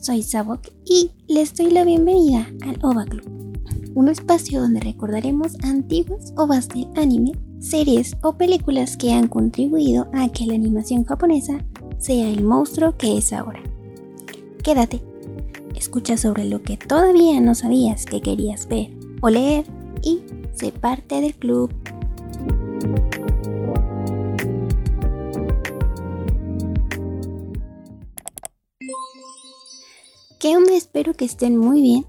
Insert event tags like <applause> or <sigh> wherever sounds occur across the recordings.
soy Sabok y les doy la bienvenida al OVA Club, un espacio donde recordaremos antiguas OVAs del anime, series o películas que han contribuido a que la animación japonesa sea el monstruo que es ahora. Quédate, escucha sobre lo que todavía no sabías que querías ver o leer y sé parte del club. Espero que estén muy bien.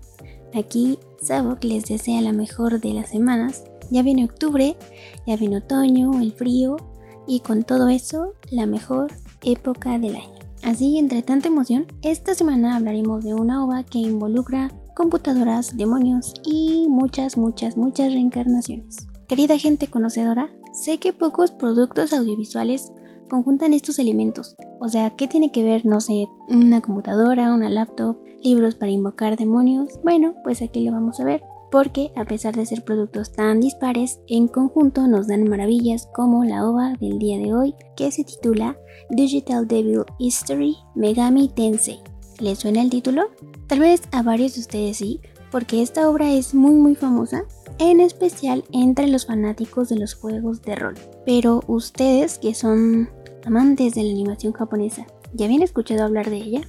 Aquí Sabok les desea la mejor de las semanas. Ya viene octubre, ya viene otoño, el frío y con todo eso la mejor época del año. Así, entre tanta emoción, esta semana hablaremos de una ova que involucra computadoras, demonios y muchas, muchas, muchas reencarnaciones. Querida gente conocedora, sé que pocos productos audiovisuales conjuntan estos elementos. O sea, ¿qué tiene que ver, no sé, una computadora, una laptop, libros para invocar demonios? Bueno, pues aquí lo vamos a ver. Porque a pesar de ser productos tan dispares, en conjunto nos dan maravillas como la ova del día de hoy, que se titula Digital Devil History Megami Tensei. ¿Les suena el título? Tal vez a varios de ustedes sí, porque esta obra es muy muy famosa, en especial entre los fanáticos de los juegos de rol. Pero ustedes que son amantes de la animación japonesa, ¿ya habían escuchado hablar de ella?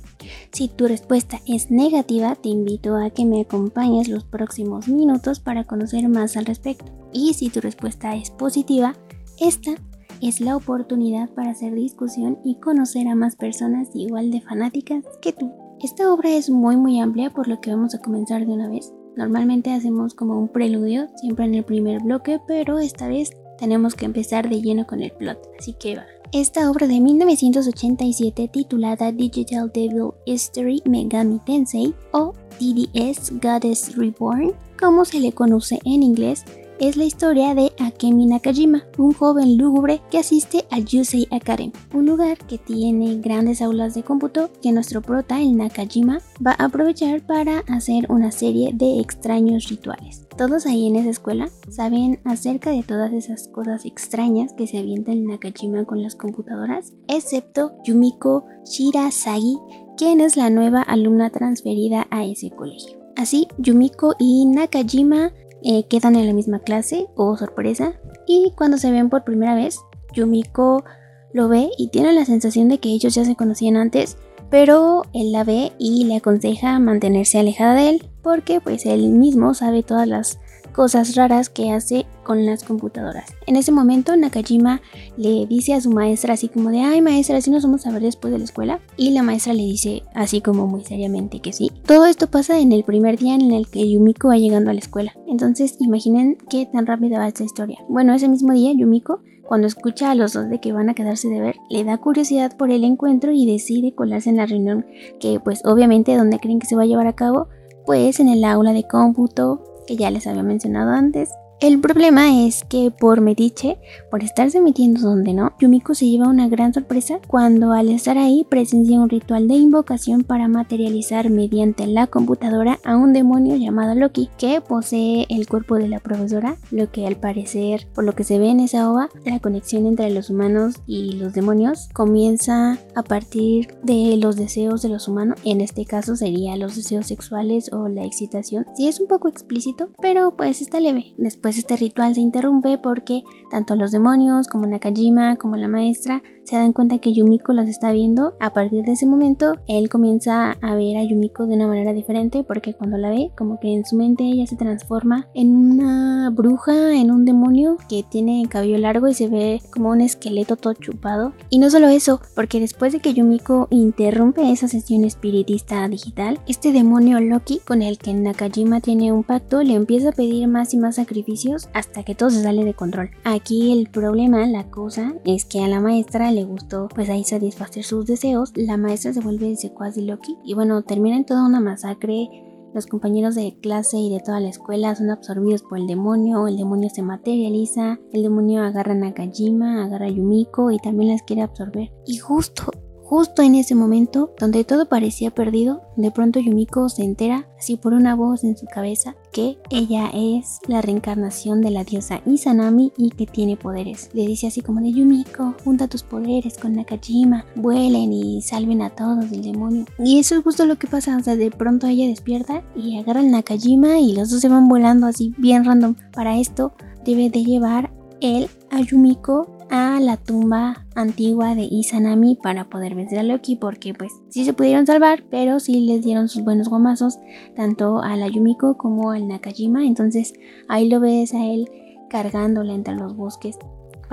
Si tu respuesta es negativa, te invito a que me acompañes los próximos minutos para conocer más al respecto. Y si tu respuesta es positiva, esta es la oportunidad para hacer discusión y conocer a más personas igual de fanáticas que tú. Esta obra es muy muy amplia por lo que vamos a comenzar de una vez. Normalmente hacemos como un preludio, siempre en el primer bloque, pero esta vez tenemos que empezar de lleno con el plot, así que va. Esta obra de 1987 titulada Digital Devil History Megami Tensei o DDS Goddess Reborn, como se le conoce en inglés, es la historia de Akemi Nakajima, un joven lúgubre que asiste al Yusei Academy, un lugar que tiene grandes aulas de cómputo que nuestro prota, el Nakajima, va a aprovechar para hacer una serie de extraños rituales. Todos ahí en esa escuela saben acerca de todas esas cosas extrañas que se avienta el Nakajima con las computadoras, excepto Yumiko Shirasagi, quien es la nueva alumna transferida a ese colegio. Así, Yumiko y Nakajima eh, quedan en la misma clase, o sorpresa, y cuando se ven por primera vez, Yumiko lo ve y tiene la sensación de que ellos ya se conocían antes, pero él la ve y le aconseja mantenerse alejada de él, porque pues él mismo sabe todas las cosas raras que hace con las computadoras. En ese momento Nakajima le dice a su maestra así como de, ay maestra, si nos vamos a ver después de la escuela. Y la maestra le dice así como muy seriamente que sí. Todo esto pasa en el primer día en el que Yumiko va llegando a la escuela. Entonces imaginen qué tan rápida va esta historia. Bueno, ese mismo día Yumiko cuando escucha a los dos de que van a quedarse de ver, le da curiosidad por el encuentro y decide colarse en la reunión que pues obviamente donde creen que se va a llevar a cabo, pues en el aula de cómputo que ya les había mencionado antes. El problema es que por metiche, por estarse metiendo donde no, Yumiko se lleva una gran sorpresa cuando al estar ahí presencia un ritual de invocación para materializar mediante la computadora a un demonio llamado Loki que posee el cuerpo de la profesora, lo que al parecer, por lo que se ve en esa ova, la conexión entre los humanos y los demonios comienza a partir de los deseos de los humanos, en este caso sería los deseos sexuales o la excitación. Sí es un poco explícito, pero pues está leve. Después pues este ritual se interrumpe porque tanto los demonios como Nakajima como la maestra se dan cuenta que Yumiko los está viendo. A partir de ese momento, él comienza a ver a Yumiko de una manera diferente porque cuando la ve, como que en su mente ella se transforma en una bruja, en un demonio que tiene cabello largo y se ve como un esqueleto todo chupado. Y no solo eso, porque después de que Yumiko interrumpe esa sesión espiritista digital, este demonio Loki con el que Nakajima tiene un pacto le empieza a pedir más y más sacrificios hasta que todo se sale de control. Aquí el problema, la cosa, es que a la maestra le gustó pues ahí satisfacer sus deseos, la maestra se vuelve secuaz de Loki y bueno, termina en toda una masacre. Los compañeros de clase y de toda la escuela son absorbidos por el demonio, el demonio se materializa, el demonio agarra a Nakajima, agarra a Yumiko y también las quiere absorber. Y justo Justo en ese momento, donde todo parecía perdido, de pronto Yumiko se entera, así por una voz en su cabeza, que ella es la reencarnación de la diosa Izanami y que tiene poderes. Le dice así como de Yumiko, junta tus poderes con Nakajima, vuelen y salven a todos del demonio. Y eso es justo lo que pasa, o sea, de pronto ella despierta y agarra al Nakajima y los dos se van volando así bien random. Para esto debe de llevar él a Yumiko a la tumba antigua de Izanami para poder vencer a Loki porque pues sí se pudieron salvar pero sí les dieron sus buenos gomazos tanto a la Yumiko como al Nakajima entonces ahí lo ves a él cargándola entre los bosques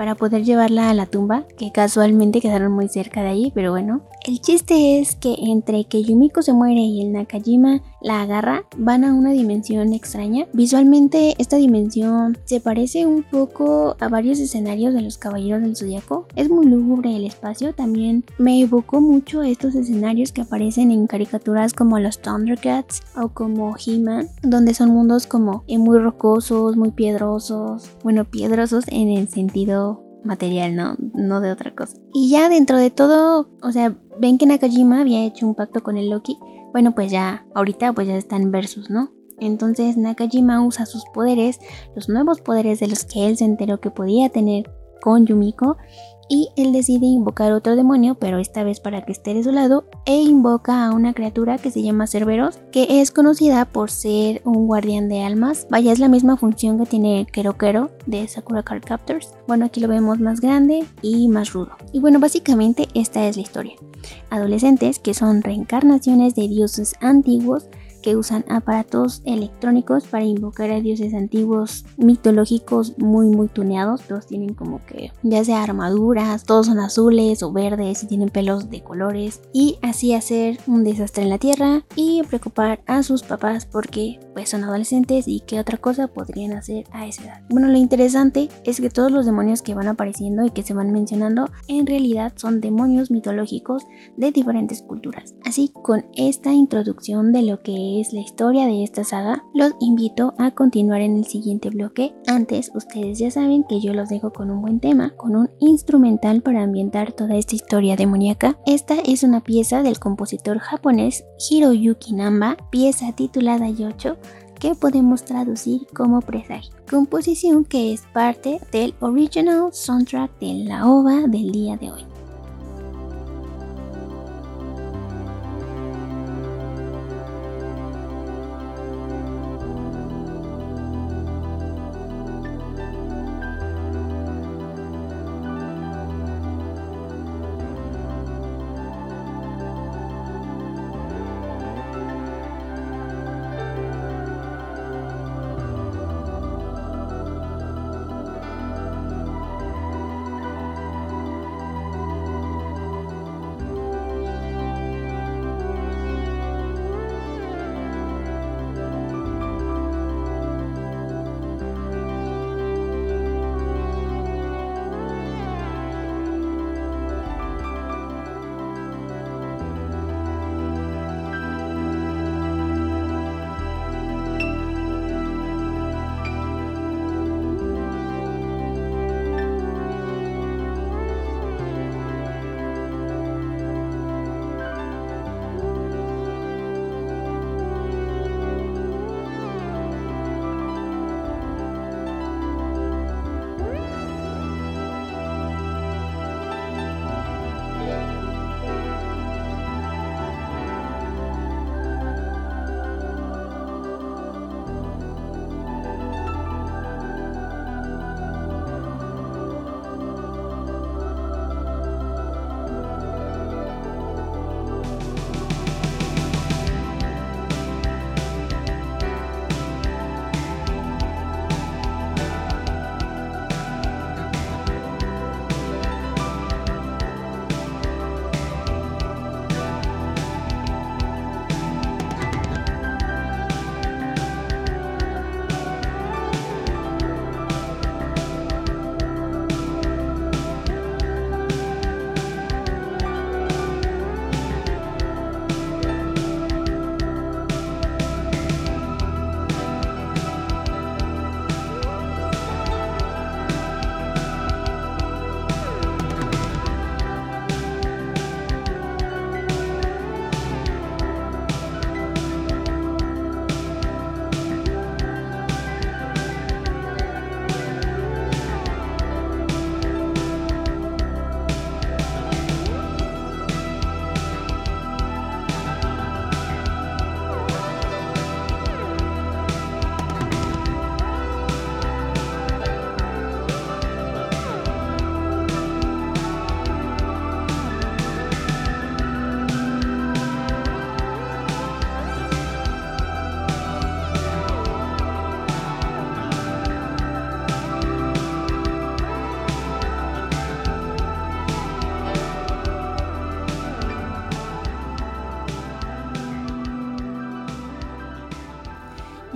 para poder llevarla a la tumba, que casualmente quedaron muy cerca de ahí, pero bueno. El chiste es que entre que Yumiko se muere y el Nakajima la agarra, van a una dimensión extraña. Visualmente esta dimensión se parece un poco a varios escenarios de los Caballeros del Zodiaco. Es muy lúgubre el espacio, también me evocó mucho estos escenarios que aparecen en caricaturas como los Thundercats o como He-Man, donde son mundos como muy rocosos, muy piedrosos, bueno, piedrosos en el sentido material, ¿no? No de otra cosa. Y ya dentro de todo, o sea, ven que Nakajima había hecho un pacto con el Loki. Bueno, pues ya, ahorita pues ya están versus, ¿no? Entonces Nakajima usa sus poderes, los nuevos poderes de los que él se enteró que podía tener con Yumiko y él decide invocar otro demonio, pero esta vez para que esté de su lado, e invoca a una criatura que se llama Cerberos, que es conocida por ser un guardián de almas. Vaya, es la misma función que tiene Kero de Sakura Card Captors. Bueno, aquí lo vemos más grande y más rudo. Y bueno, básicamente esta es la historia. Adolescentes que son reencarnaciones de dioses antiguos que usan aparatos electrónicos para invocar a dioses antiguos mitológicos muy muy tuneados. Todos tienen como que ya sea armaduras, todos son azules o verdes y tienen pelos de colores y así hacer un desastre en la tierra y preocupar a sus papás porque pues son adolescentes y qué otra cosa podrían hacer a esa edad. Bueno, lo interesante es que todos los demonios que van apareciendo y que se van mencionando en realidad son demonios mitológicos de diferentes culturas. Así con esta introducción de lo que es la historia de esta saga, los invito a continuar en el siguiente bloque. Antes, ustedes ya saben que yo los dejo con un buen tema, con un instrumental para ambientar toda esta historia demoníaca. Esta es una pieza del compositor japonés Hiroyuki Namba, pieza titulada Yocho, que podemos traducir como presagio. Composición que es parte del original soundtrack de la OVA del día de hoy.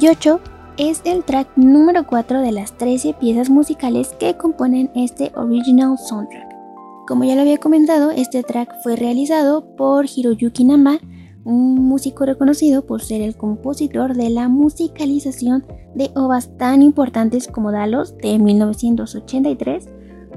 Yocho es el track número 4 de las 13 piezas musicales que componen este original soundtrack. Como ya lo había comentado, este track fue realizado por Hiroyuki Namba, un músico reconocido por ser el compositor de la musicalización de obras tan importantes como Dalos de 1983,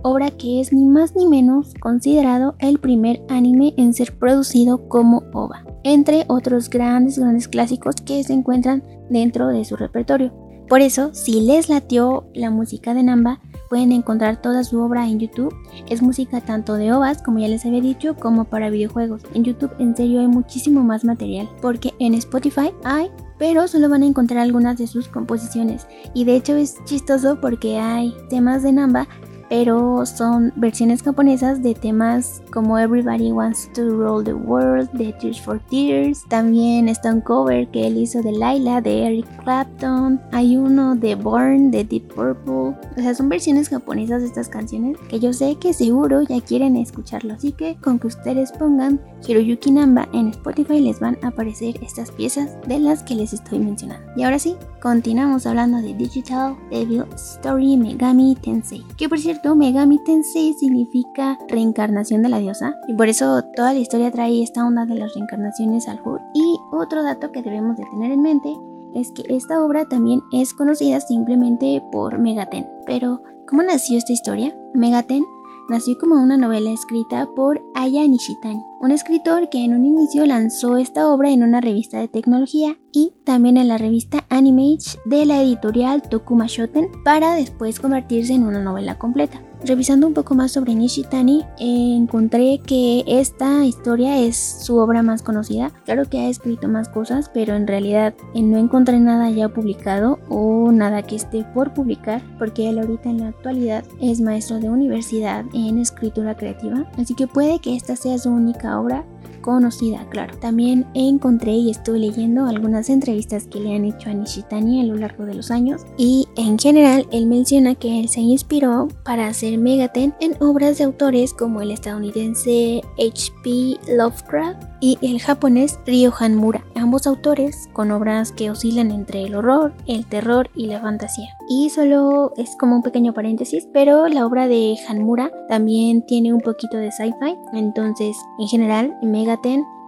obra que es ni más ni menos considerado el primer anime en ser producido como OVA, entre otros grandes, grandes clásicos que se encuentran dentro de su repertorio. Por eso, si les latió la música de Namba, pueden encontrar toda su obra en YouTube. Es música tanto de ovas, como ya les había dicho, como para videojuegos. En YouTube en serio hay muchísimo más material, porque en Spotify hay pero solo van a encontrar algunas de sus composiciones. Y de hecho es chistoso porque hay temas de Namba pero son versiones japonesas de temas como Everybody Wants to Roll the World de Tears for Tears. También está un cover que él hizo de Laila de Eric Clapton. Hay uno de Born de Deep Purple. O sea, son versiones japonesas de estas canciones que yo sé que seguro ya quieren escucharlo. Así que con que ustedes pongan Hiroyuki Namba en Spotify les van a aparecer estas piezas de las que les estoy mencionando. Y ahora sí, continuamos hablando de Digital Devil Story Megami Tensei. Que por cierto Megami Tensei significa reencarnación de la diosa y por eso toda la historia trae esta onda de las reencarnaciones al HUD. Y otro dato que debemos de tener en mente es que esta obra también es conocida simplemente por Megaten. Pero, ¿cómo nació esta historia? Megaten nació como una novela escrita por Aya Nishitani, un escritor que en un inicio lanzó esta obra en una revista de tecnología y también en la revista Animage de la editorial Tokuma Shoten para después convertirse en una novela completa. Revisando un poco más sobre Nishitani, encontré que esta historia es su obra más conocida. Claro que ha escrito más cosas, pero en realidad eh, no encontré nada ya publicado o nada que esté por publicar, porque él ahorita en la actualidad es maestro de universidad en escritura creativa. Así que puede que esta sea su única obra conocida, claro. También encontré y estuve leyendo algunas entrevistas que le han hecho a Nishitani a lo largo de los años y en general él menciona que él se inspiró para hacer Megaten en obras de autores como el estadounidense H.P. Lovecraft y el japonés Ryo Hanmura, ambos autores con obras que oscilan entre el horror, el terror y la fantasía. Y solo es como un pequeño paréntesis, pero la obra de Hanmura también tiene un poquito de sci-fi, entonces en general Megaten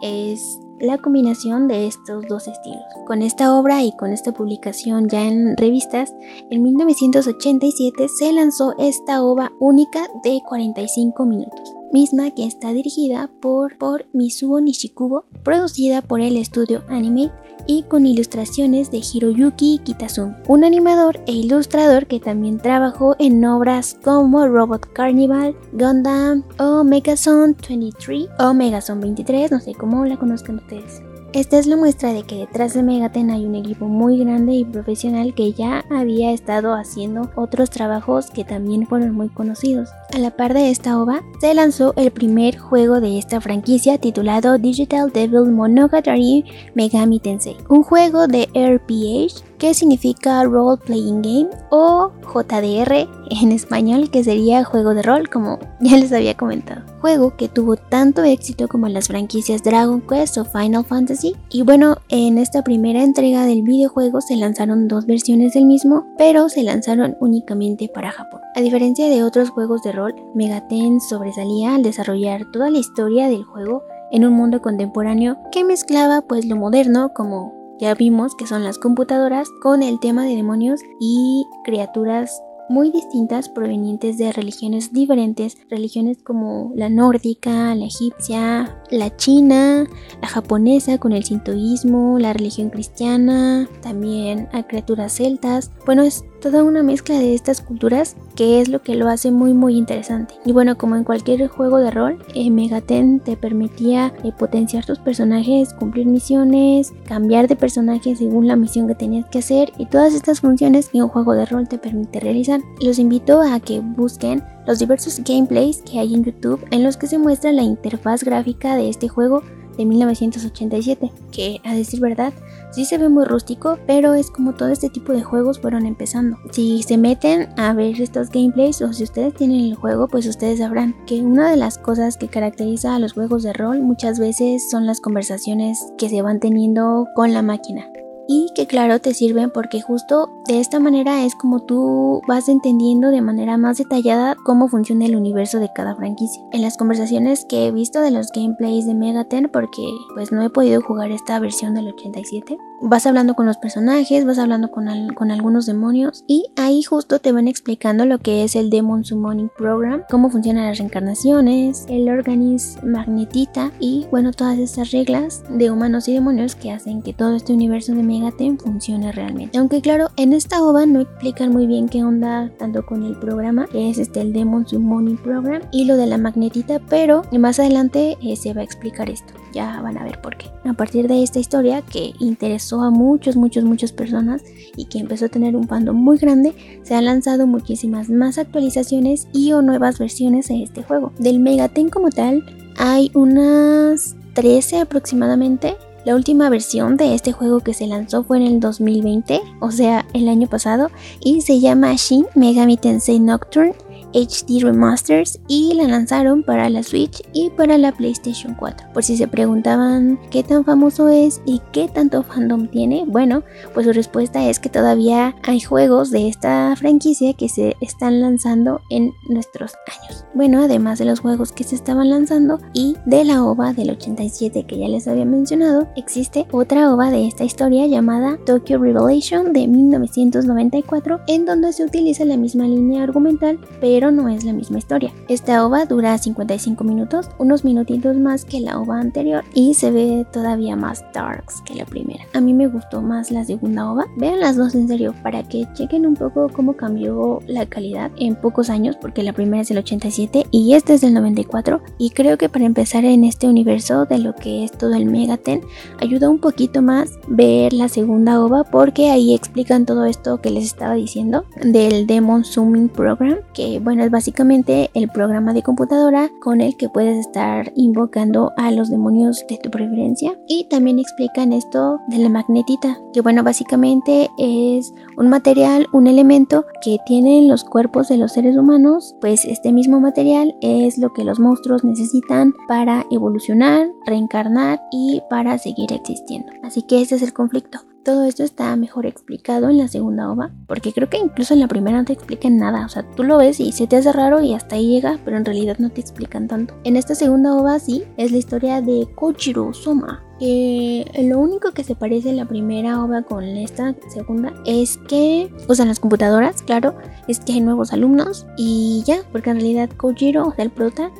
es la combinación de estos dos estilos. Con esta obra y con esta publicación ya en revistas, en 1987 se lanzó esta obra única de 45 minutos misma que está dirigida por, por Mizuo Nishikubo, producida por el estudio Anime y con ilustraciones de Hiroyuki Kitazumi, un animador e ilustrador que también trabajó en obras como Robot Carnival, Gundam o Megazone 23 o Megazone 23, no sé cómo la conozcan ustedes. Esta es la muestra de que detrás de Megaten hay un equipo muy grande y profesional que ya había estado haciendo otros trabajos que también fueron muy conocidos. A la par de esta ova, se lanzó el primer juego de esta franquicia titulado Digital Devil Monogatari Megami Tensei, un juego de RPG que significa Role Playing Game o JDR en español, que sería juego de rol, como <laughs> ya les había comentado. Juego que tuvo tanto éxito como las franquicias Dragon Quest o Final Fantasy. Y bueno, en esta primera entrega del videojuego se lanzaron dos versiones del mismo, pero se lanzaron únicamente para Japón. A diferencia de otros juegos de rol, Megaten sobresalía al desarrollar toda la historia del juego en un mundo contemporáneo que mezclaba pues lo moderno como ya vimos que son las computadoras con el tema de demonios y criaturas muy distintas provenientes de religiones diferentes, religiones como la nórdica, la egipcia, la china, la japonesa con el sintoísmo, la religión cristiana, también hay criaturas celtas. Bueno, es toda una mezcla de estas culturas que es lo que lo hace muy muy interesante. Y bueno, como en cualquier juego de rol, eh, Megaten te permitía eh, potenciar tus personajes, cumplir misiones, cambiar de personaje según la misión que tenías que hacer y todas estas funciones que un juego de rol te permite realizar. Los invito a que busquen los diversos gameplays que hay en YouTube en los que se muestra la interfaz gráfica de este juego de 1987, que a decir verdad sí se ve muy rústico, pero es como todo este tipo de juegos fueron empezando. Si se meten a ver estos gameplays o si ustedes tienen el juego, pues ustedes sabrán que una de las cosas que caracteriza a los juegos de rol muchas veces son las conversaciones que se van teniendo con la máquina. Y que claro te sirven porque justo de esta manera es como tú vas entendiendo de manera más detallada cómo funciona el universo de cada franquicia. En las conversaciones que he visto de los gameplays de Megaten porque pues no he podido jugar esta versión del 87, vas hablando con los personajes, vas hablando con, con algunos demonios y ahí justo te van explicando lo que es el Demon Summoning Program, cómo funcionan las reencarnaciones, el organismo magnetita y bueno, todas estas reglas de humanos y demonios que hacen que todo este universo de Megaten funcione realmente. Aunque claro, en esta ova no explican muy bien qué onda tanto con el programa, que es este el Demon Summoning Program y lo de la magnetita, pero más adelante eh, se va a explicar esto. Ya van a ver por qué. A partir de esta historia que interesó a muchos, muchos, muchas personas y que empezó a tener un fandom muy grande, se han lanzado muchísimas más actualizaciones y o nuevas versiones de este juego. Del Megaten como tal, hay unas 13 aproximadamente. La última versión de este juego que se lanzó fue en el 2020, o sea, el año pasado, y se llama Shin Megami Tensei Nocturne HD Remasters y la lanzaron para la Switch y para la PlayStation 4. Por si se preguntaban qué tan famoso es y qué tanto fandom tiene, bueno, pues su respuesta es que todavía hay juegos de esta franquicia que se están lanzando en nuestros años. Bueno, además de los juegos que se estaban lanzando y de la OVA del 87 que ya les había mencionado, existe otra OVA de esta historia llamada Tokyo Revelation de 1994 en donde se utiliza la misma línea argumental pero pero no es la misma historia. Esta ova dura 55 minutos, unos minutitos más que la ova anterior y se ve todavía más darks que la primera. A mí me gustó más la segunda ova. Vean las dos en serio para que chequen un poco cómo cambió la calidad en pocos años porque la primera es del 87 y esta es del 94 y creo que para empezar en este universo de lo que es todo el Megaten ayuda un poquito más ver la segunda ova porque ahí explican todo esto que les estaba diciendo del Demon Zooming Program que bueno, es básicamente el programa de computadora con el que puedes estar invocando a los demonios de tu preferencia. Y también explican esto de la magnetita, que bueno, básicamente es un material, un elemento que tienen los cuerpos de los seres humanos. Pues este mismo material es lo que los monstruos necesitan para evolucionar, reencarnar y para seguir existiendo. Así que ese es el conflicto. Todo esto está mejor explicado en la segunda ova, porque creo que incluso en la primera no te explican nada, o sea, tú lo ves y se te hace raro y hasta ahí llega, pero en realidad no te explican tanto. En esta segunda ova sí, es la historia de Kochiro Soma, que lo único que se parece la primera ova con esta segunda es que usan las computadoras, claro, es que hay nuevos alumnos y ya, porque en realidad Kojiro, o sea, el prota,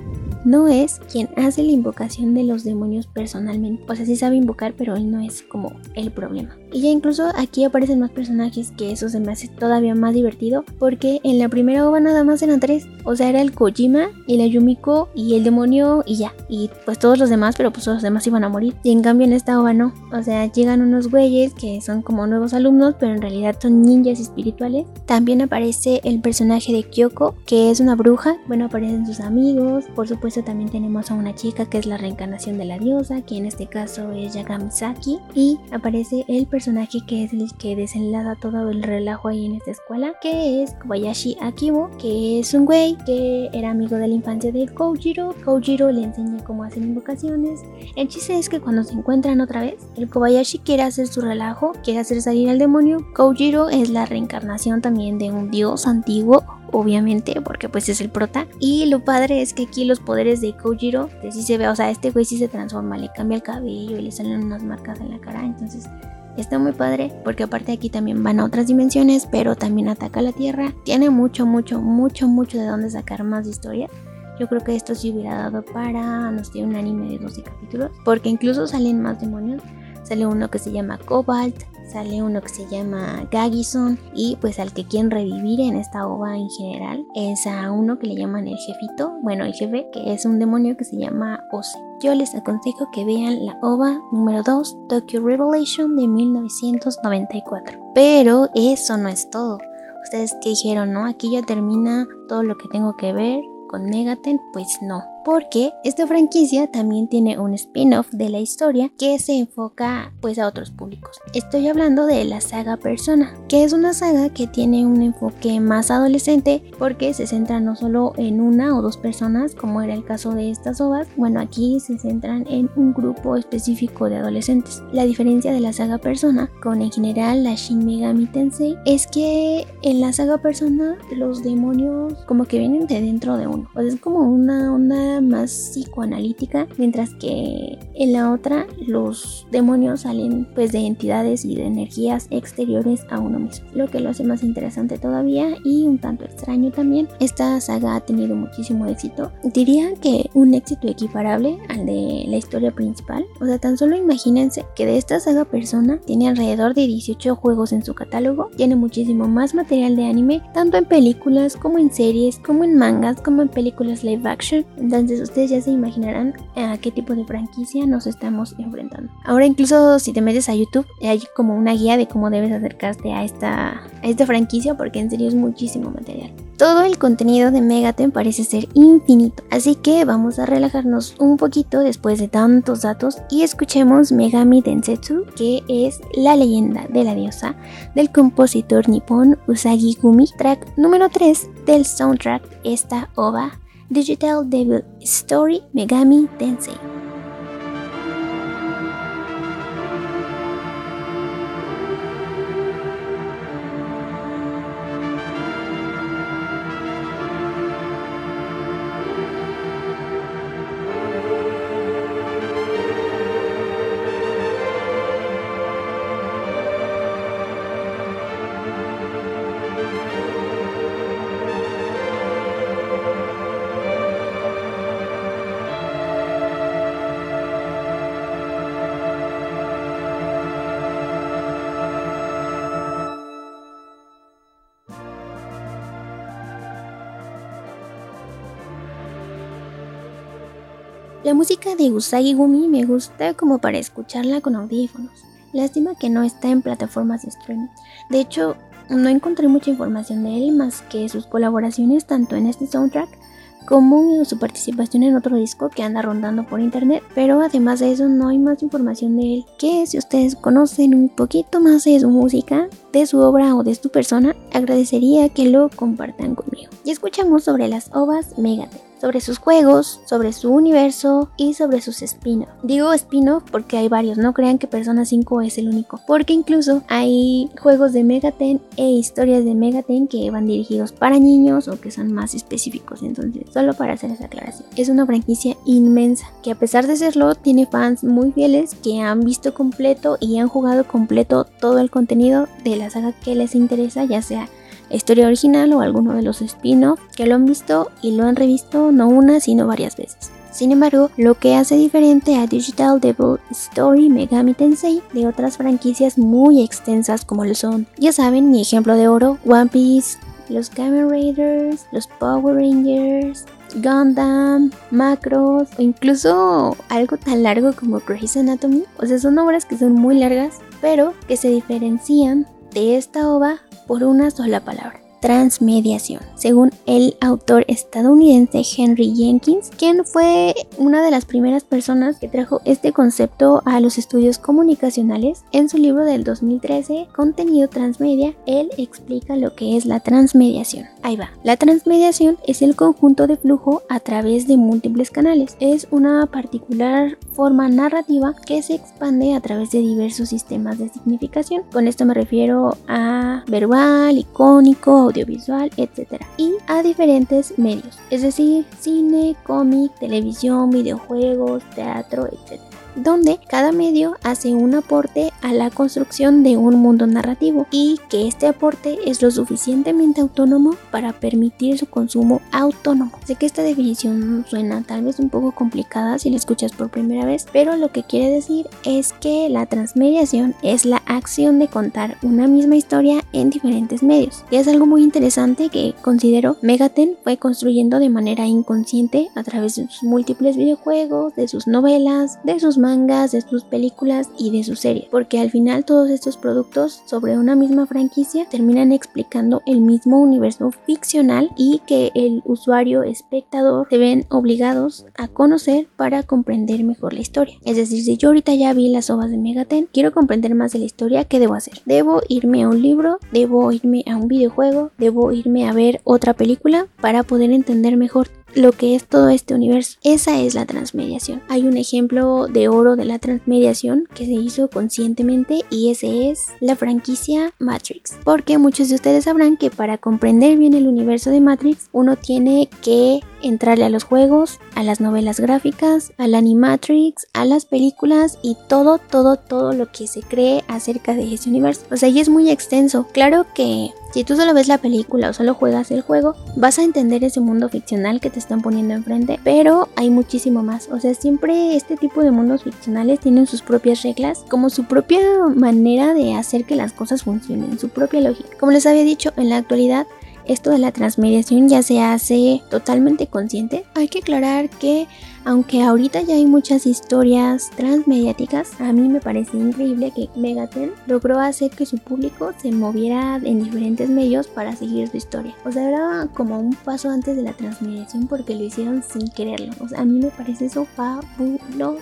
no es quien hace la invocación de los demonios personalmente. O sea, sí sabe invocar, pero él no es como el problema. Y ya incluso aquí aparecen más personajes que eso se me hace todavía más divertido. Porque en la primera ova nada más eran tres. O sea, era el Kojima, y la Yumiko y el demonio y ya. Y pues todos los demás, pero pues los demás iban a morir. Y en cambio en esta ova no. O sea, llegan unos güeyes que son como nuevos alumnos, pero en realidad son ninjas espirituales. También aparece el personaje de Kyoko, que es una bruja. Bueno, aparecen sus amigos. Por supuesto también tenemos a una chica que es la reencarnación de la diosa, que en este caso es Yagamisaki. Y aparece el personaje personaje que es el que desenlaza todo el relajo ahí en esta escuela, que es Kobayashi Akibo, que es un güey que era amigo de la infancia de Kojiro. Kojiro le enseña cómo hacer invocaciones. El chiste es que cuando se encuentran otra vez, el Kobayashi quiere hacer su relajo, quiere hacer salir al demonio. Kojiro es la reencarnación también de un dios antiguo obviamente, porque pues es el prota. Y lo padre es que aquí los poderes de Kojiro, que sí se ve, o sea, este güey sí se transforma, le cambia el cabello le salen unas marcas en la cara, entonces Está muy padre porque aparte aquí también van a otras dimensiones, pero también ataca la Tierra. Tiene mucho, mucho, mucho, mucho de dónde sacar más historia. Yo creo que esto sí hubiera dado para, no sé, un anime de 12 capítulos, porque incluso salen más demonios. Sale uno que se llama Cobalt, sale uno que se llama Gagison y pues al que quieren revivir en esta ova en general es a uno que le llaman el jefito, bueno el jefe que es un demonio que se llama Ose. Yo les aconsejo que vean la ova número 2 Tokyo Revelation de 1994. Pero eso no es todo. Ustedes que dijeron, ¿no? Aquí ya termina todo lo que tengo que ver con Megaten, pues no porque esta franquicia también tiene un spin-off de la historia que se enfoca pues a otros públicos. Estoy hablando de la saga Persona, que es una saga que tiene un enfoque más adolescente porque se centra no solo en una o dos personas como era el caso de estas ovas, bueno aquí se centran en un grupo específico de adolescentes. La diferencia de la saga Persona con en general la Shin Megami Tensei es que en la saga Persona los demonios como que vienen de dentro de uno, es como una onda más psicoanalítica, mientras que en la otra los demonios salen pues de entidades y de energías exteriores a uno mismo, lo que lo hace más interesante todavía y un tanto extraño también. Esta saga ha tenido muchísimo éxito, diría que un éxito equiparable al de la historia principal, o sea, tan solo imagínense que de esta saga persona tiene alrededor de 18 juegos en su catálogo, tiene muchísimo más material de anime, tanto en películas como en series, como en mangas, como en películas live action, entonces ustedes ya se imaginarán a qué tipo de franquicia nos estamos enfrentando. Ahora incluso si te metes a YouTube hay como una guía de cómo debes acercarte a esta, esta franquicia porque en serio es muchísimo material. Todo el contenido de Megaten parece ser infinito, así que vamos a relajarnos un poquito después de tantos datos y escuchemos Megami Densetsu, que es la leyenda de la diosa del compositor nipón Usagi Gumi, track número 3 del soundtrack esta OVA Digital Devil Story Megami Tensei. La música de Usagi Gumi me gusta como para escucharla con audífonos. Lástima que no está en plataformas de streaming. De hecho, no encontré mucha información de él más que sus colaboraciones tanto en este soundtrack como su participación en otro disco que anda rondando por internet, pero además de eso no hay más información de él, que si ustedes conocen un poquito más de su música, de su obra o de su persona, agradecería que lo compartan conmigo. Y escuchamos sobre las ovas Megadeth sobre sus juegos, sobre su universo y sobre sus spin-off. Digo spin-off porque hay varios, no crean que Persona 5 es el único, porque incluso hay juegos de Megaten e historias de Megaten que van dirigidos para niños o que son más específicos, entonces solo para hacer esa aclaración. Es una franquicia inmensa que a pesar de serlo tiene fans muy fieles que han visto completo y han jugado completo todo el contenido de la saga que les interesa, ya sea historia original o alguno de los spin-off que lo han visto y lo han revisto no una sino varias veces. Sin embargo, lo que hace diferente a Digital Devil Story Megami Tensei de otras franquicias muy extensas como lo son, ya saben, mi ejemplo de oro, One Piece, los Kamen Raiders, los Power Rangers, Gundam, Macros o incluso algo tan largo como Grey's Anatomy. O sea, son obras que son muy largas, pero que se diferencian de esta ova por una sola palabra transmediación, según el autor estadounidense Henry Jenkins, quien fue una de las primeras personas que trajo este concepto a los estudios comunicacionales. En su libro del 2013, Contenido Transmedia, él explica lo que es la transmediación. Ahí va. La transmediación es el conjunto de flujo a través de múltiples canales. Es una particular forma narrativa que se expande a través de diversos sistemas de significación. Con esto me refiero a verbal, icónico, audiovisual, etc. Y a diferentes medios, es decir, cine, cómic, televisión, videojuegos, teatro, etc donde cada medio hace un aporte a la construcción de un mundo narrativo y que este aporte es lo suficientemente autónomo para permitir su consumo autónomo. Sé que esta definición suena tal vez un poco complicada si la escuchas por primera vez, pero lo que quiere decir es que la transmediación es la acción de contar una misma historia en diferentes medios. Y es algo muy interesante que considero Megaten fue construyendo de manera inconsciente a través de sus múltiples videojuegos, de sus novelas, de sus mangas, de sus películas y de sus series, porque al final todos estos productos sobre una misma franquicia terminan explicando el mismo universo ficcional y que el usuario espectador se ven obligados a conocer para comprender mejor la historia. Es decir, si yo ahorita ya vi las obras de Megaten, quiero comprender más de la historia, ¿qué debo hacer? Debo irme a un libro, debo irme a un videojuego, debo irme a ver otra película para poder entender mejor lo que es todo este universo. Esa es la transmediación. Hay un ejemplo de oro de la transmediación que se hizo conscientemente y ese es la franquicia Matrix. Porque muchos de ustedes sabrán que para comprender bien el universo de Matrix uno tiene que entrarle a los juegos, a las novelas gráficas, al animatrix, a las películas y todo, todo, todo lo que se cree acerca de ese universo. O sea, y es muy extenso. Claro que si tú solo ves la película o solo juegas el juego, vas a entender ese mundo ficcional que te están poniendo enfrente, pero hay muchísimo más. O sea, siempre este tipo de mundos ficcionales tienen sus propias reglas, como su propia manera de hacer que las cosas funcionen, su propia lógica. Como les había dicho, en la actualidad esto de la transmediación ya se hace totalmente consciente. Hay que aclarar que aunque ahorita ya hay muchas historias transmediáticas, a mí me parece increíble que Megaten logró hacer que su público se moviera en diferentes medios para seguir su historia. O sea, era como un paso antes de la transmediación porque lo hicieron sin quererlo. O sea, a mí me parece eso fabuloso.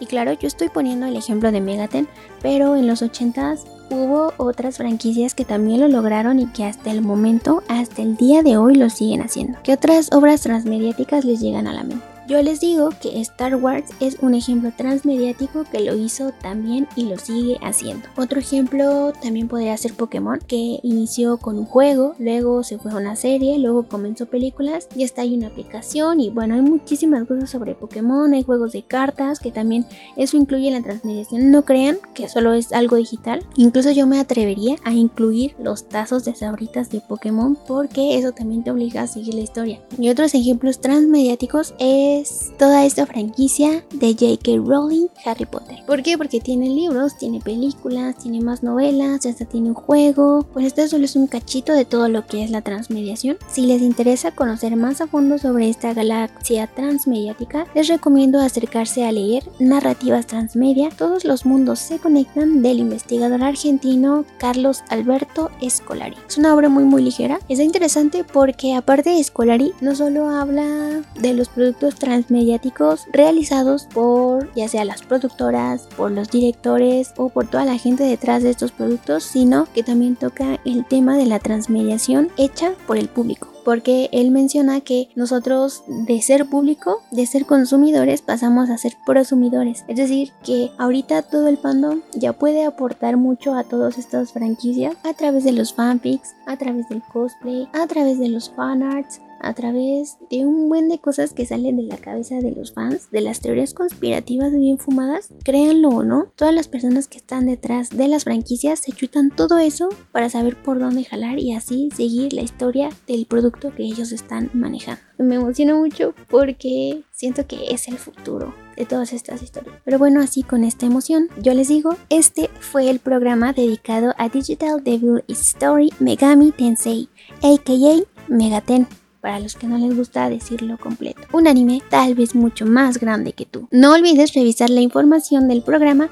Y claro, yo estoy poniendo el ejemplo de Megaten, pero en los 80s hubo otras franquicias que también lo lograron y que hasta el momento, hasta el día de hoy lo siguen haciendo. ¿Qué otras obras transmediáticas les llegan a la mente? Yo les digo que Star Wars es un ejemplo transmediático que lo hizo también y lo sigue haciendo. Otro ejemplo también podría ser Pokémon, que inició con un juego, luego se fue a una serie, luego comenzó películas y hasta hay una aplicación y bueno, hay muchísimas cosas sobre Pokémon, hay juegos de cartas que también eso incluye la transmediación. No crean que solo es algo digital, incluso yo me atrevería a incluir los tazos de sabritas de Pokémon porque eso también te obliga a seguir la historia. Y otros ejemplos transmediáticos es toda esta franquicia de J.K. Rowling Harry Potter. ¿Por qué? Porque tiene libros, tiene películas, tiene más novelas, hasta tiene un juego. Pues esto solo es un cachito de todo lo que es la transmediación. Si les interesa conocer más a fondo sobre esta galaxia transmediática, les recomiendo acercarse a leer Narrativas Transmedia. Todos los mundos se conectan del investigador argentino Carlos Alberto Escolari. Es una obra muy muy ligera. Es interesante porque aparte de Escolari, no solo habla de los productos transmediáticos realizados por ya sea las productoras, por los directores o por toda la gente detrás de estos productos, sino que también toca el tema de la transmediación hecha por el público porque él menciona que nosotros de ser público, de ser consumidores, pasamos a ser prosumidores. Es decir, que ahorita todo el fandom ya puede aportar mucho a todas estas franquicias a través de los fanfics, a través del cosplay, a través de los fanarts, a través de un buen de cosas que salen de la cabeza de los fans, de las teorías conspirativas bien fumadas, créanlo o no, todas las personas que están detrás de las franquicias se chutan todo eso para saber por dónde jalar y así seguir la historia del producto que ellos están manejando. Me emociona mucho porque siento que es el futuro de todas estas historias. Pero bueno, así con esta emoción, yo les digo, este fue el programa dedicado a Digital Devil Story Megami Tensei, aka Megaten para los que no les gusta decirlo completo. Un anime tal vez mucho más grande que tú. No olvides revisar la información del programa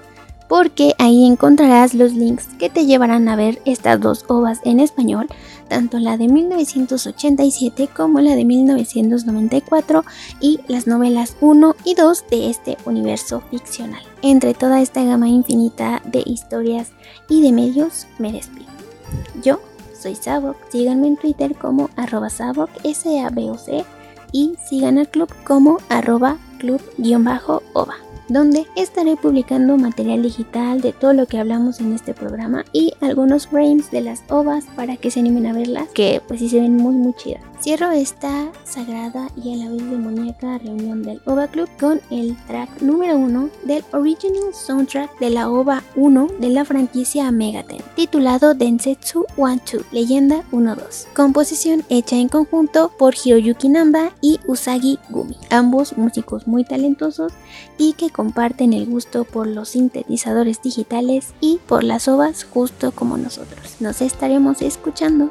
porque ahí encontrarás los links que te llevarán a ver estas dos ovas en español, tanto la de 1987 como la de 1994 y las novelas 1 y 2 de este universo ficcional. Entre toda esta gama infinita de historias y de medios, me despido. Yo soy Sabok. Síganme en Twitter como arroba Sabok, S-A-B-O-C, y sigan al club como arroba club-ova donde estaré publicando material digital de todo lo que hablamos en este programa y algunos frames de las ovas para que se animen a verlas, que pues sí se ven muy muy chidas. Cierro esta sagrada y a la vez demoníaca reunión del OVA Club con el track número 1 del original soundtrack de la OVA 1 de la franquicia Megaten, titulado Densetsu 1-2, Leyenda 1-2. Composición hecha en conjunto por Hiroyuki Namba y Usagi Gumi, ambos músicos muy talentosos y que comparten el gusto por los sintetizadores digitales y por las ovas justo como nosotros. Nos estaremos escuchando